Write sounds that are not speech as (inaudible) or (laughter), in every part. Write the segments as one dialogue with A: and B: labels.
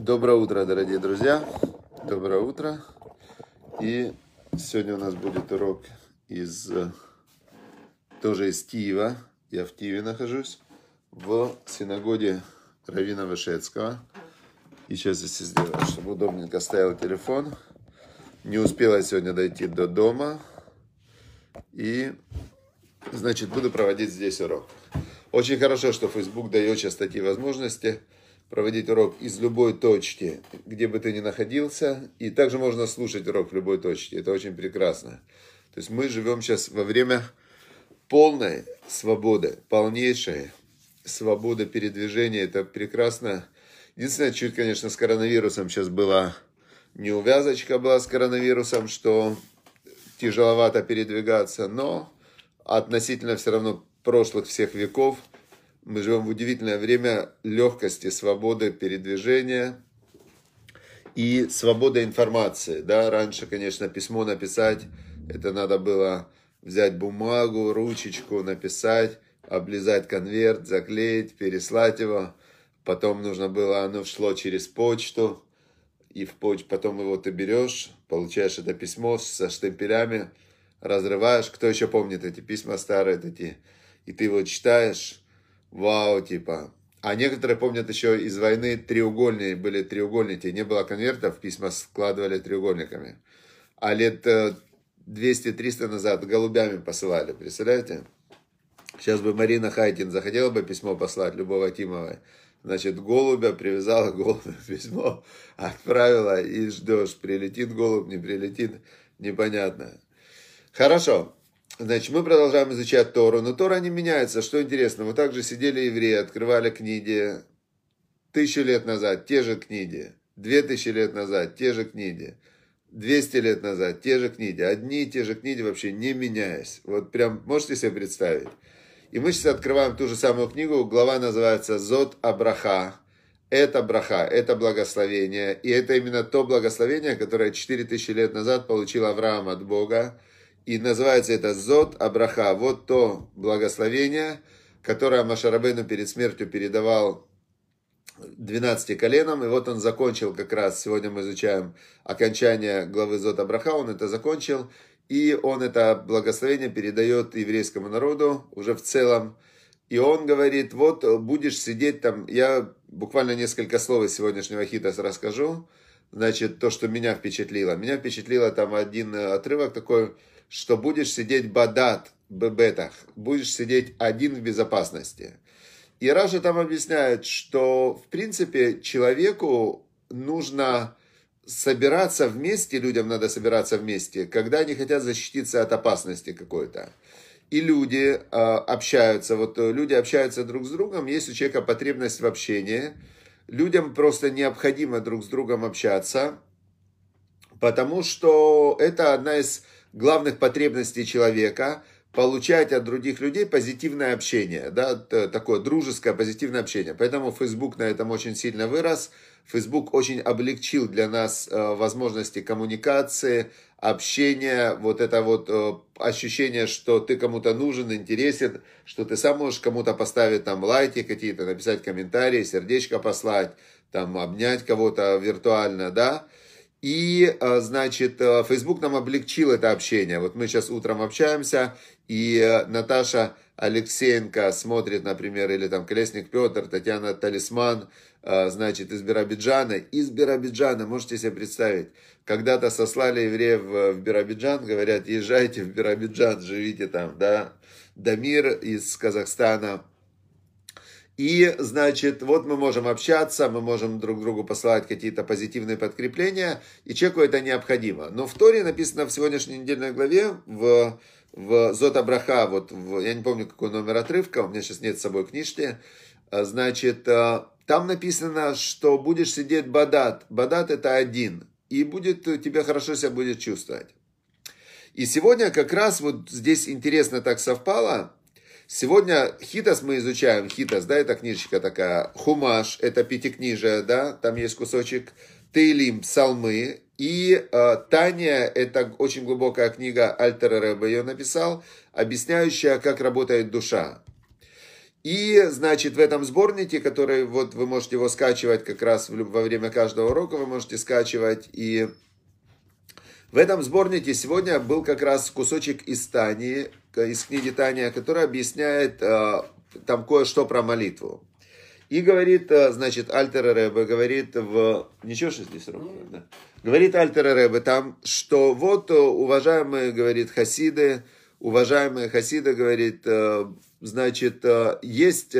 A: Доброе утро, дорогие друзья. Доброе утро. И сегодня у нас будет урок из э, тоже из Киева. Я в Киеве нахожусь, в синагоге Равина Вышецкого. И сейчас здесь сделаю, чтобы удобненько стоял телефон. Не успела сегодня дойти до дома. И, значит, буду проводить здесь урок. Очень хорошо, что Facebook дает сейчас такие возможности – проводить урок из любой точки, где бы ты ни находился. И также можно слушать урок в любой точке. Это очень прекрасно. То есть мы живем сейчас во время полной свободы, полнейшей свободы передвижения. Это прекрасно. Единственное, чуть, конечно, с коронавирусом сейчас была неувязочка была с коронавирусом, что тяжеловато передвигаться, но относительно все равно прошлых всех веков – мы живем в удивительное время легкости, свободы передвижения и свободы информации. Да, раньше, конечно, письмо написать, это надо было взять бумагу, ручечку, написать, облизать конверт, заклеить, переслать его. Потом нужно было, оно шло через почту, и в поч... потом его ты берешь, получаешь это письмо со штемпелями, разрываешь. Кто еще помнит эти письма старые такие? И ты его читаешь, вау, типа. А некоторые помнят еще из войны треугольные, были треугольники, не было конвертов, письма складывали треугольниками. А лет 200-300 э, назад голубями посылали, представляете? Сейчас бы Марина Хайтин захотела бы письмо послать Любого Тимовой. Значит, голубя привязала голубя (laughs) письмо, отправила и ждешь, прилетит голубь, не прилетит, непонятно. Хорошо. Значит, мы продолжаем изучать Тору, но Тора не меняется. Что интересно, вот так же сидели евреи, открывали книги тысячу лет назад, те же книги, две тысячи лет назад, те же книги, двести лет назад, те же книги, одни и те же книги вообще не меняясь. Вот прям можете себе представить? И мы сейчас открываем ту же самую книгу, глава называется «Зод Абраха». Это браха, это благословение. И это именно то благословение, которое 4000 лет назад получил Авраам от Бога. И называется это Зод Абраха. Вот то благословение, которое Машарабейну перед смертью передавал 12 коленам. И вот он закончил как раз, сегодня мы изучаем окончание главы Зод Абраха, он это закончил. И он это благословение передает еврейскому народу уже в целом. И он говорит, вот будешь сидеть там, я буквально несколько слов из сегодняшнего хитаса расскажу. Значит, то, что меня впечатлило. Меня впечатлило там один отрывок такой, что будешь сидеть бадат, бебетах, будешь сидеть один в безопасности. И Раша там объясняет, что в принципе человеку нужно собираться вместе, людям надо собираться вместе, когда они хотят защититься от опасности какой-то. И люди э, общаются, вот люди общаются друг с другом, есть у человека потребность в общении, людям просто необходимо друг с другом общаться, потому что это одна из главных потребностей человека получать от других людей позитивное общение, да, такое дружеское позитивное общение. Поэтому Facebook на этом очень сильно вырос. Facebook очень облегчил для нас э, возможности коммуникации, общения, вот это вот э, ощущение, что ты кому-то нужен, интересен, что ты сам можешь кому-то поставить там лайки какие-то, написать комментарии, сердечко послать, там обнять кого-то виртуально, да, и, э, значит, э, Facebook нам облегчил это общение. Вот мы сейчас утром общаемся, и э, Наташа Алексеенко смотрит, например, или там Колесник Петр, Татьяна Талисман, значит, из Биробиджана. Из Биробиджана, можете себе представить, когда-то сослали евреев в Биробиджан, говорят, езжайте в Биробиджан, живите там, да. Дамир из Казахстана, и, значит, вот мы можем общаться, мы можем друг другу посылать какие-то позитивные подкрепления, и человеку это необходимо. Но в Торе написано в сегодняшней недельной главе, в, в Зота Браха, вот в, я не помню, какой номер отрывка, у меня сейчас нет с собой книжки, а, значит, а, там написано, что будешь сидеть бадат. Бадат это один. И будет, тебе хорошо себя будет чувствовать. И сегодня как раз вот здесь интересно так совпало, Сегодня Хитас мы изучаем. Хитас, да, это книжечка такая. Хумаш, это пятикнижие, да, там есть кусочек. Тейлим, псалмы. И э, Таня, это очень глубокая книга, Альтер Рэбе ее написал, объясняющая, как работает душа. И, значит, в этом сборнике, который вот вы можете его скачивать как раз во время каждого урока, вы можете скачивать. И в этом сборнике сегодня был как раз кусочек из Тани, из книги Тания, который объясняет э, там кое-что про молитву. И говорит, э, значит, Альтер Ребе говорит в... Ничего, что здесь ровно, да? Говорит Альтер Ребе там, что вот, э, уважаемые, говорит, хасиды, уважаемые хасиды, говорит, э, значит, есть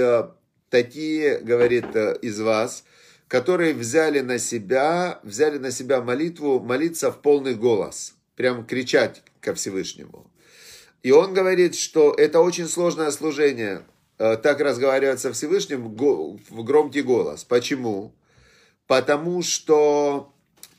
A: такие, говорит, из вас, которые взяли на себя, взяли на себя молитву, молиться в полный голос, прям кричать ко Всевышнему. И он говорит, что это очень сложное служение, Э, так разговаривать со Всевышним в громкий голос. Почему? Потому что,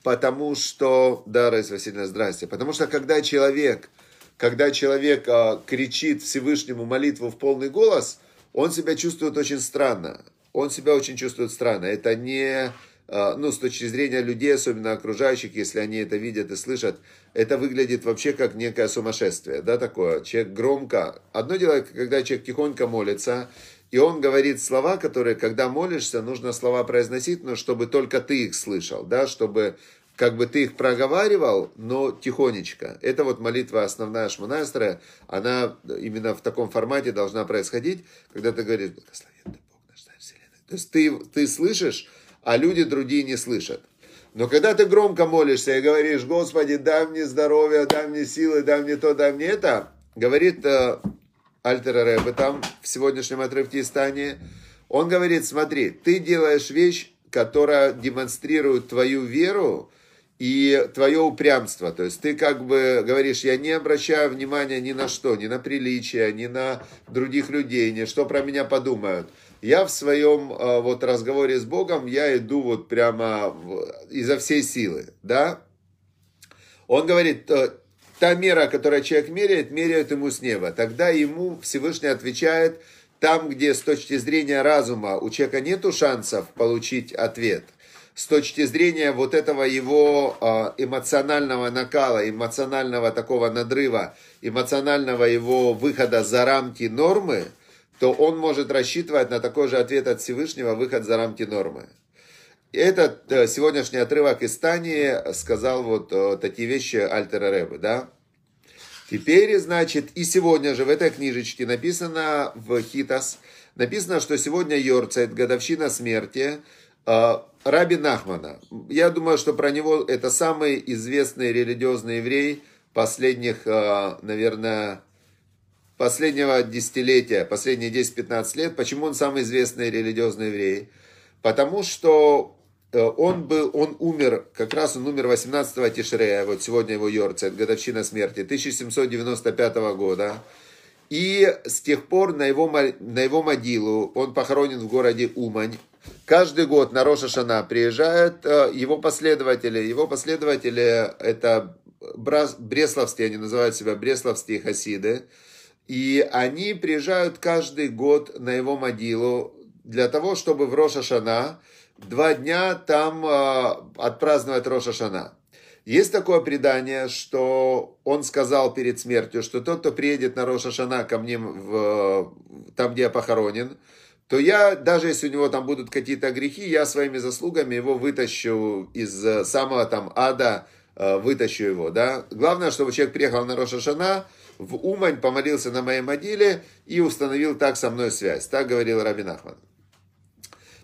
A: потому что, да, Раиса Васильевна, здрасте. Потому что когда человек, когда человек а, кричит Всевышнему молитву в полный голос, он себя чувствует очень странно. Он себя очень чувствует странно. Это не ну, с точки зрения людей, особенно окружающих, если они это видят и слышат, это выглядит вообще как некое сумасшествие, да, такое. Человек громко. Одно дело, когда человек тихонько молится, и он говорит слова, которые, когда молишься, нужно слова произносить, но чтобы только ты их слышал, да, чтобы как бы ты их проговаривал, но тихонечко. Это вот молитва основная Шманастра, она именно в таком формате должна происходить, когда ты говоришь, благословен ты Бог наш, Вселенной. То есть ты, ты слышишь, а люди другие не слышат. Но когда ты громко молишься и говоришь, Господи, дай мне здоровье, дай мне силы, дай мне то, дай мне это, говорит э, Альтер Рэбе там в сегодняшнем отрывке из Тани, он говорит, смотри, ты делаешь вещь, которая демонстрирует твою веру и твое упрямство. То есть ты как бы говоришь, я не обращаю внимания ни на что, ни на приличие, ни на других людей, ни что про меня подумают я в своем э, вот разговоре с Богом, я иду вот прямо изо всей силы, да. Он говорит, э, та мера, которую человек меряет, меряют ему с неба. Тогда ему Всевышний отвечает, там, где с точки зрения разума у человека нету шансов получить ответ, с точки зрения вот этого его э, эмоционального накала, эмоционального такого надрыва, эмоционального его выхода за рамки нормы – то он может рассчитывать на такой же ответ от Всевышнего, выход за рамки нормы. Этот э, сегодняшний отрывок из Тани сказал вот э, такие вещи Альтера Рэбе, да? Теперь, значит, и сегодня же в этой книжечке написано в Хитас, написано, что сегодня Йорцайт, годовщина смерти э, Раби Нахмана. Я думаю, что про него это самый известный религиозный еврей последних, наверное, последнего десятилетия, последние 10-15 лет. Почему он самый известный религиозный еврей? Потому что э, он был, он умер, как раз он умер 18 Тишрея, вот сегодня его Йорцет, годовщина смерти, 1795 года. И с тех пор на его, на его могилу, он похоронен в городе Умань, каждый год на Роша Шана приезжают э, его последователи. Его последователи это бресловские, они называют себя бресловские хасиды. И они приезжают каждый год на его могилу для того, чтобы в Рошашана два дня там э, отпраздновать Рошашана. Есть такое предание, что он сказал перед смертью, что тот, кто приедет на Рошашана ко мне в, там, где я похоронен, то я, даже если у него там будут какие-то грехи, я своими заслугами его вытащу из самого там ада, э, вытащу его, да. Главное, чтобы человек приехал на Рошашана, в Умань, помолился на моей могиле и установил так со мной связь. Так говорил Рабин Ахмад.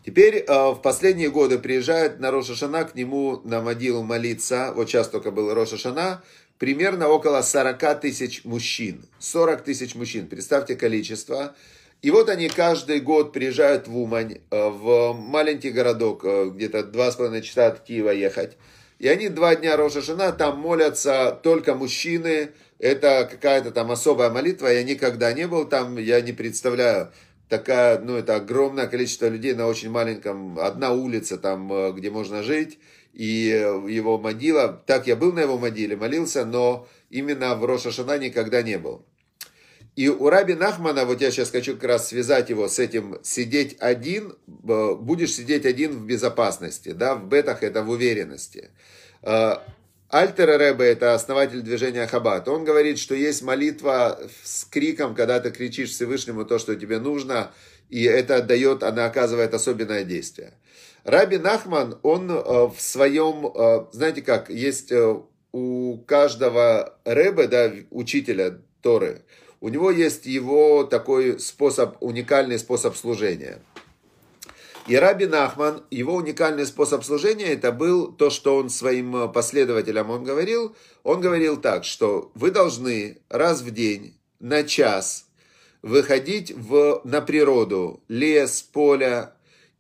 A: Теперь э, в последние годы приезжает на Рошашана к нему на могилу молиться, вот сейчас только был Рошашана, примерно около 40 тысяч мужчин. 40 тысяч мужчин, представьте количество. И вот они каждый год приезжают в Умань, э, в маленький городок, э, где-то 2,5 часа от Киева ехать. И они два дня Рошашана, там молятся только мужчины, это какая-то там особая молитва, я никогда не был там, я не представляю, такая, ну, это огромное количество людей на очень маленьком, одна улица там, э, где можно жить, и его могила, так я был на его могиле, молился, но именно в Рошашана никогда не был. И у Раби Нахмана, вот я сейчас хочу как раз связать его с этим, сидеть один, э, будешь сидеть один в безопасности, да, в бетах это в уверенности. Э, Альтер Ребе, это основатель движения Хаббат, он говорит, что есть молитва с криком, когда ты кричишь Всевышнему то, что тебе нужно, и это дает, она оказывает особенное действие. Раби Нахман, он в своем, знаете как, есть у каждого рэбе, да, учителя Торы, у него есть его такой способ, уникальный способ служения. И Раби Нахман, его уникальный способ служения, это был то, что он своим последователям он говорил. Он говорил так, что вы должны раз в день на час выходить в, на природу, лес, поле,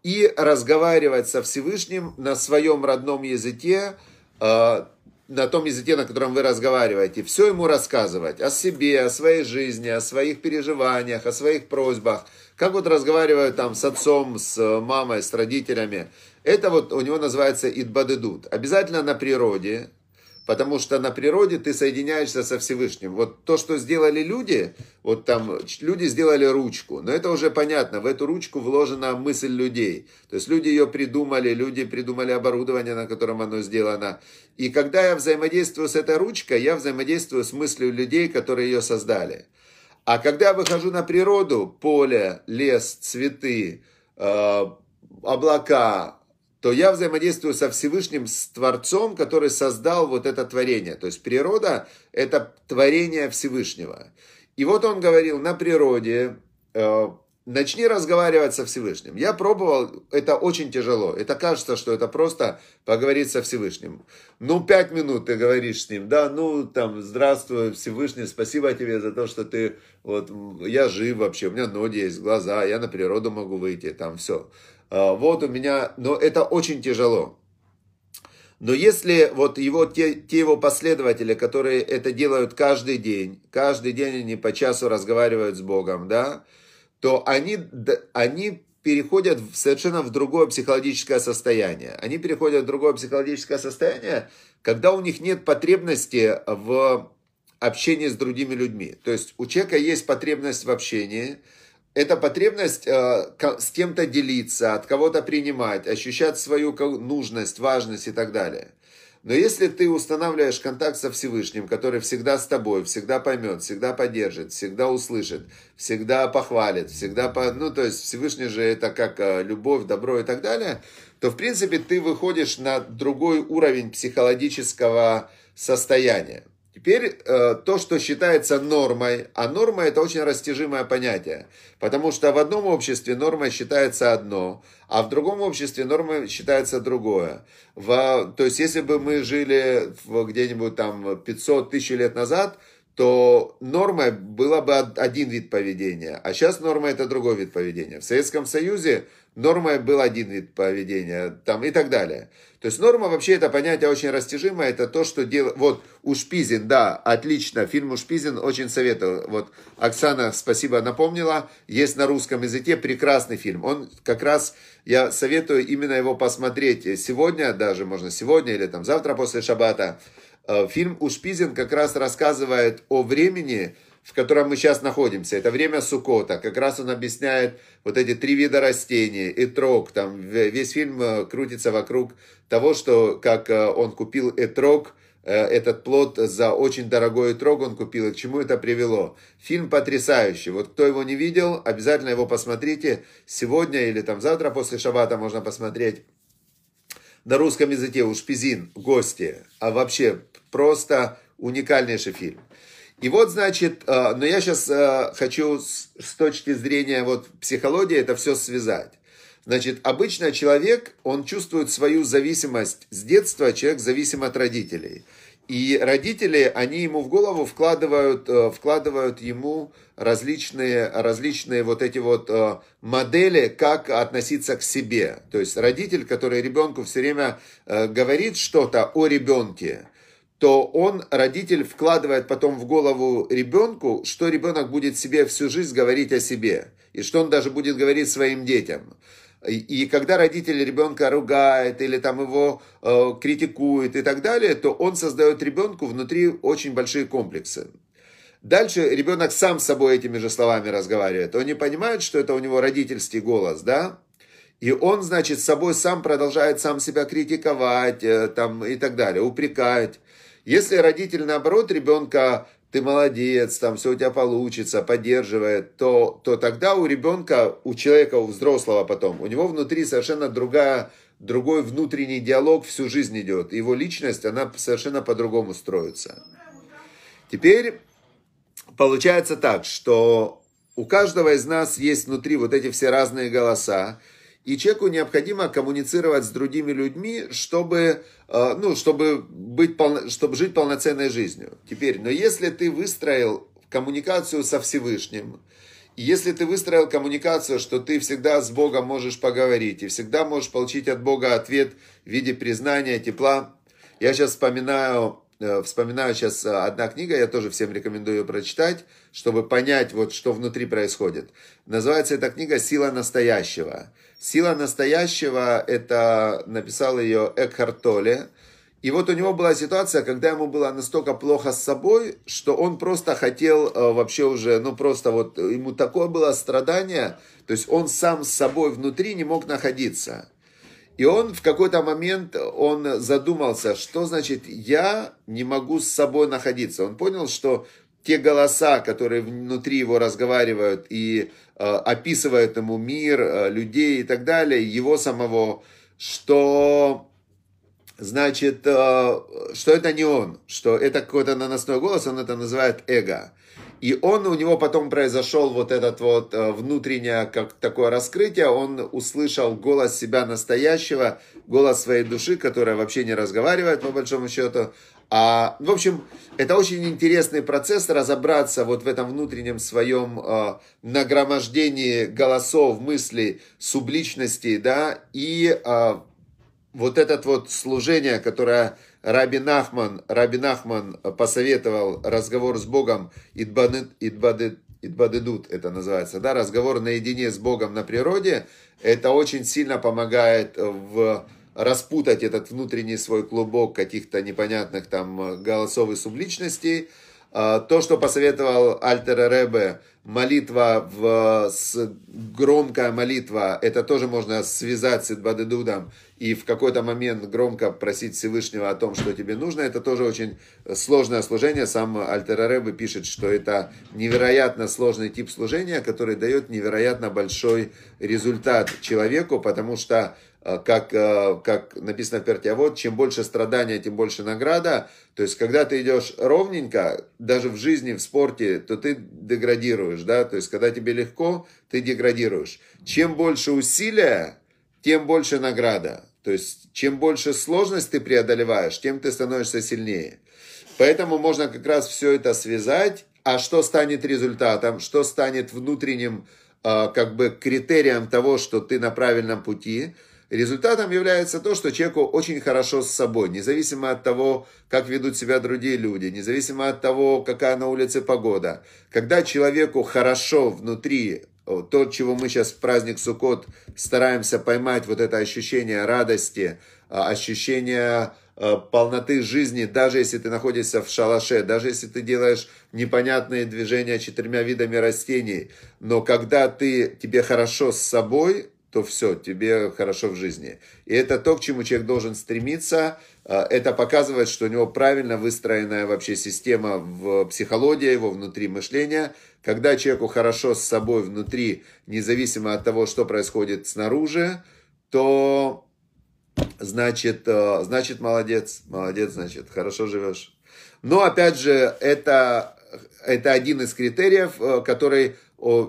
A: и разговаривать со Всевышним на своем родном языке, а, на том языке, на котором вы разговариваете, все ему рассказывать о себе, о своей жизни, о своих переживаниях, о своих просьбах, как вот разговаривают там с отцом, с мамой, с родителями. Это вот у него называется идбадедут. Обязательно на природе, Потому что на природе ты соединяешься со Всевышним. Вот то, что сделали люди, вот там люди сделали ручку, но это уже понятно, в эту ручку вложена мысль людей. То есть люди ее придумали, люди придумали оборудование, на котором оно сделано. И когда я взаимодействую с этой ручкой, я взаимодействую с мыслью людей, которые ее создали. А когда я выхожу на природу, поле, лес, цветы, э, облака, то я взаимодействую со Всевышним, с Творцом, который создал вот это творение. То есть природа – это творение Всевышнего. И вот он говорил, на природе э, начни разговаривать со Всевышним. Я пробовал, это очень тяжело. Это кажется, что это просто поговорить со Всевышним. Ну, пять минут ты говоришь с ним, да, ну, там, здравствуй, Всевышний, спасибо тебе за то, что ты, вот, я жив вообще, у меня ноги есть, глаза, я на природу могу выйти, там, все. А, вот у меня, но это очень тяжело. Но если вот его, те, те его последователи, которые это делают каждый день, каждый день они по часу разговаривают с Богом, да, то они, они переходят в совершенно в другое психологическое состояние. Они переходят в другое психологическое состояние, когда у них нет потребности в общении с другими людьми. То есть у человека есть потребность в общении – это потребность э, с кем-то делиться, от кого-то принимать, ощущать свою нужность, важность и так далее. Но если ты устанавливаешь контакт со Всевышним, который всегда с тобой, всегда поймет, всегда поддержит, всегда услышит, всегда похвалит, всегда, по... ну, то есть Всевышний же это как э, любовь, добро и так далее, то, в принципе, ты выходишь на другой уровень психологического состояния. Теперь э, то, что считается нормой, а норма это очень растяжимое понятие, потому что в одном обществе нормой считается одно, а в другом обществе нормой считается другое. То есть если бы мы жили где-нибудь там 500 тысяч лет назад, то нормой было бы один вид поведения, а сейчас норма это другой вид поведения. В Советском Союзе нормой был один вид поведения, там и так далее. То есть норма вообще это понятие очень растяжимое, это то, что делает... Вот Ушпизин, да, отлично, фильм Ушпизин очень советую. Вот Оксана, спасибо, напомнила, есть на русском языке прекрасный фильм. Он как раз, я советую именно его посмотреть сегодня, даже можно сегодня или там завтра после шабата. Э, фильм Ушпизин как раз рассказывает о времени, в котором мы сейчас находимся. Это время Сукота. Как раз он объясняет вот эти три вида растений, этрог. Там весь фильм э, крутится вокруг того, что как э, он купил этрог, этот плод за очень дорогой этрог он купил, и к чему это привело. Фильм потрясающий. Вот кто его не видел, обязательно его посмотрите. Сегодня или там завтра после шабата можно посмотреть на русском языке у Шпизин, гости. А вообще просто уникальнейший фильм. И вот, значит, э, но я сейчас э, хочу с точки зрения вот психологии это все связать. Значит, обычно человек, он чувствует свою зависимость с детства, человек зависим от родителей. И родители, они ему в голову вкладывают, э, вкладывают ему различные, различные вот эти вот модели, как относиться к себе. То есть родитель, который ребенку все время говорит что-то о ребенке, то он, родитель, вкладывает потом в голову ребенку, что ребенок будет себе всю жизнь говорить о себе, и что он даже будет говорить своим детям. И когда родитель ребенка ругает или там его э, критикует и так далее, то он создает ребенку внутри очень большие комплексы. Дальше ребенок сам с собой этими же словами разговаривает. Он не понимает, что это у него родительский голос, да? И он, значит, с собой сам продолжает сам себя критиковать э, там, и так далее, упрекать. Если родитель, наоборот, ребенка ты молодец, там все у тебя получится, поддерживает, то, то тогда у ребенка, у человека, у взрослого потом, у него внутри совершенно другая, другой внутренний диалог всю жизнь идет. Его личность, она совершенно по-другому строится. Теперь получается так, что у каждого из нас есть внутри вот эти все разные голоса, и человеку необходимо коммуницировать с другими людьми, чтобы, э, ну, чтобы, быть, чтобы жить полноценной жизнью. Теперь, но если ты выстроил коммуникацию со Всевышним, если ты выстроил коммуникацию, что ты всегда с Богом можешь поговорить, и всегда можешь получить от Бога ответ в виде признания, тепла. Я сейчас вспоминаю, вспоминаю сейчас э, одна книга, я тоже всем рекомендую ее прочитать, чтобы понять, вот, что внутри происходит. Называется эта книга «Сила настоящего». Сила настоящего, это написал ее Экхарт Толле. И вот у него была ситуация, когда ему было настолько плохо с собой, что он просто хотел э, вообще уже, ну просто вот ему такое было страдание, то есть он сам с собой внутри не мог находиться. И он в какой-то момент, он задумался, что значит я не могу с собой находиться. Он понял, что те голоса, которые внутри его разговаривают и э, описывают ему мир, э, людей и так далее, его самого, что значит, э, что это не он, что это какой-то наносной голос, он это называет эго. И он, у него потом произошел вот этот вот э, внутреннее, как такое раскрытие, он услышал голос себя настоящего, голос своей души, которая вообще не разговаривает, по большому счету, а, в общем, это очень интересный процесс разобраться вот в этом внутреннем своем э, нагромождении голосов, мыслей, субличностей, да, и э, вот это вот служение, которое Раби Нахман, Раби Нахман посоветовал, разговор с Богом, Идбадедут, Идбадедут это называется, да, разговор наедине с Богом на природе, это очень сильно помогает в распутать этот внутренний свой клубок каких-то непонятных там голосов и субличностей. А, то, что посоветовал Альтер Ребе, молитва, в, с, громкая молитва, это тоже можно связать с Идбадедудом и в какой-то момент громко просить Всевышнего о том, что тебе нужно. Это тоже очень сложное служение. Сам Альтер Ребе пишет, что это невероятно сложный тип служения, который дает невероятно большой результат человеку, потому что как, э, как написано в Перте, а вот чем больше страдания, тем больше награда. То есть, когда ты идешь ровненько, даже в жизни, в спорте, то ты деградируешь, да, то есть, когда тебе легко, ты деградируешь. Чем больше усилия, тем больше награда. То есть, чем больше сложность ты преодолеваешь, тем ты становишься сильнее. Поэтому можно как раз все это связать. А что станет результатом, что станет внутренним э, как бы критерием того, что ты на правильном пути – Результатом является то, что человеку очень хорошо с собой, независимо от того, как ведут себя другие люди, независимо от того, какая на улице погода. Когда человеку хорошо внутри, то, чего мы сейчас в праздник Суккот стараемся поймать, вот это ощущение радости, а, ощущение а, полноты жизни, даже если ты находишься в шалаше, даже если ты делаешь непонятные движения четырьмя видами растений, но когда ты, тебе хорошо с собой, то все, тебе хорошо в жизни. И это то, к чему человек должен стремиться. А, это показывает, что у него правильно выстроенная вообще система в психологии, его внутри мышления. Когда человеку хорошо с собой внутри, независимо от того, что происходит снаружи, то значит, а, значит молодец, молодец, значит, хорошо живешь. Но опять же, это, это один из критериев, а,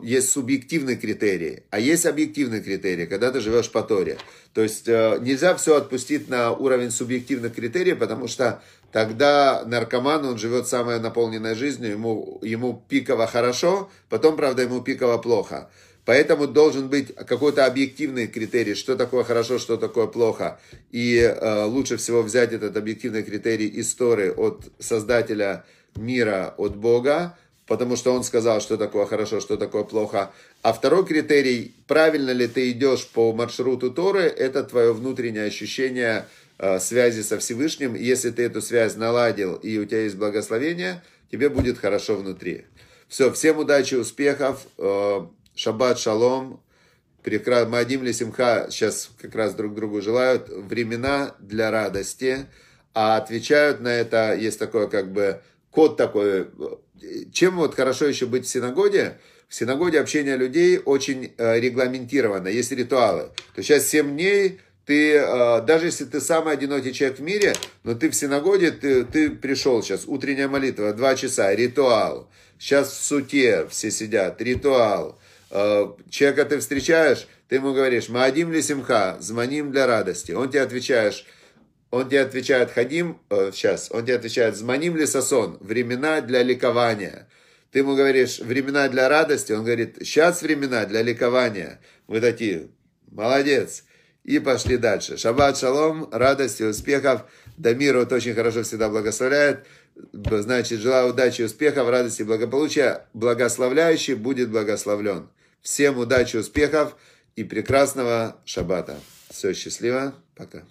A: есть субъективные критерии, а есть объективные критерии, когда ты живешь по Торе. То есть э, нельзя все отпустить на уровень субъективных критериев, потому что тогда наркоман, он живет самой наполненной жизнью, ему, ему пиково хорошо, потом, правда, ему пиково плохо. Поэтому должен быть какой-то объективный критерий, что такое хорошо, что такое плохо. И э, лучше всего взять этот объективный критерий истории от создателя мира, от Бога, потому что он сказал, что такое хорошо, что такое плохо. А второй критерий, правильно ли ты идешь по маршруту Торы, это твое внутреннее ощущение э, связи со Всевышним. Если ты эту связь наладил и у тебя есть благословение, тебе будет хорошо внутри. Все, всем удачи, успехов, э, шаббат, шалом, прекрасно, Мадим ли Симха сейчас как раз друг другу желают времена для радости, а отвечают на это, есть такое как бы код такой чем вот хорошо еще быть в синагоге? В синагоге общение людей очень э, регламентировано, есть ритуалы. То сейчас 7 дней ты, э, даже если ты самый одинокий человек в мире, но ты в синагоге, ты, ты пришел сейчас, утренняя молитва, 2 часа, ритуал. Сейчас в суте все сидят, ритуал. Э, человека ты встречаешь, ты ему говоришь, Маадим ли симха, звоним для радости. Он тебе отвечаешь, он тебе отвечает, ходим, э, сейчас, он тебе отвечает, звоним ли сосон, времена для ликования. Ты ему говоришь, времена для радости, он говорит, сейчас времена для ликования. Вы такие, молодец. И пошли дальше. Шаббат, шалом, радости, успехов. Дамир вот очень хорошо всегда благословляет. Значит, желаю удачи, успехов, радости, благополучия. Благословляющий будет благословлен. Всем удачи, успехов и прекрасного шаббата. Все, счастливо. Пока.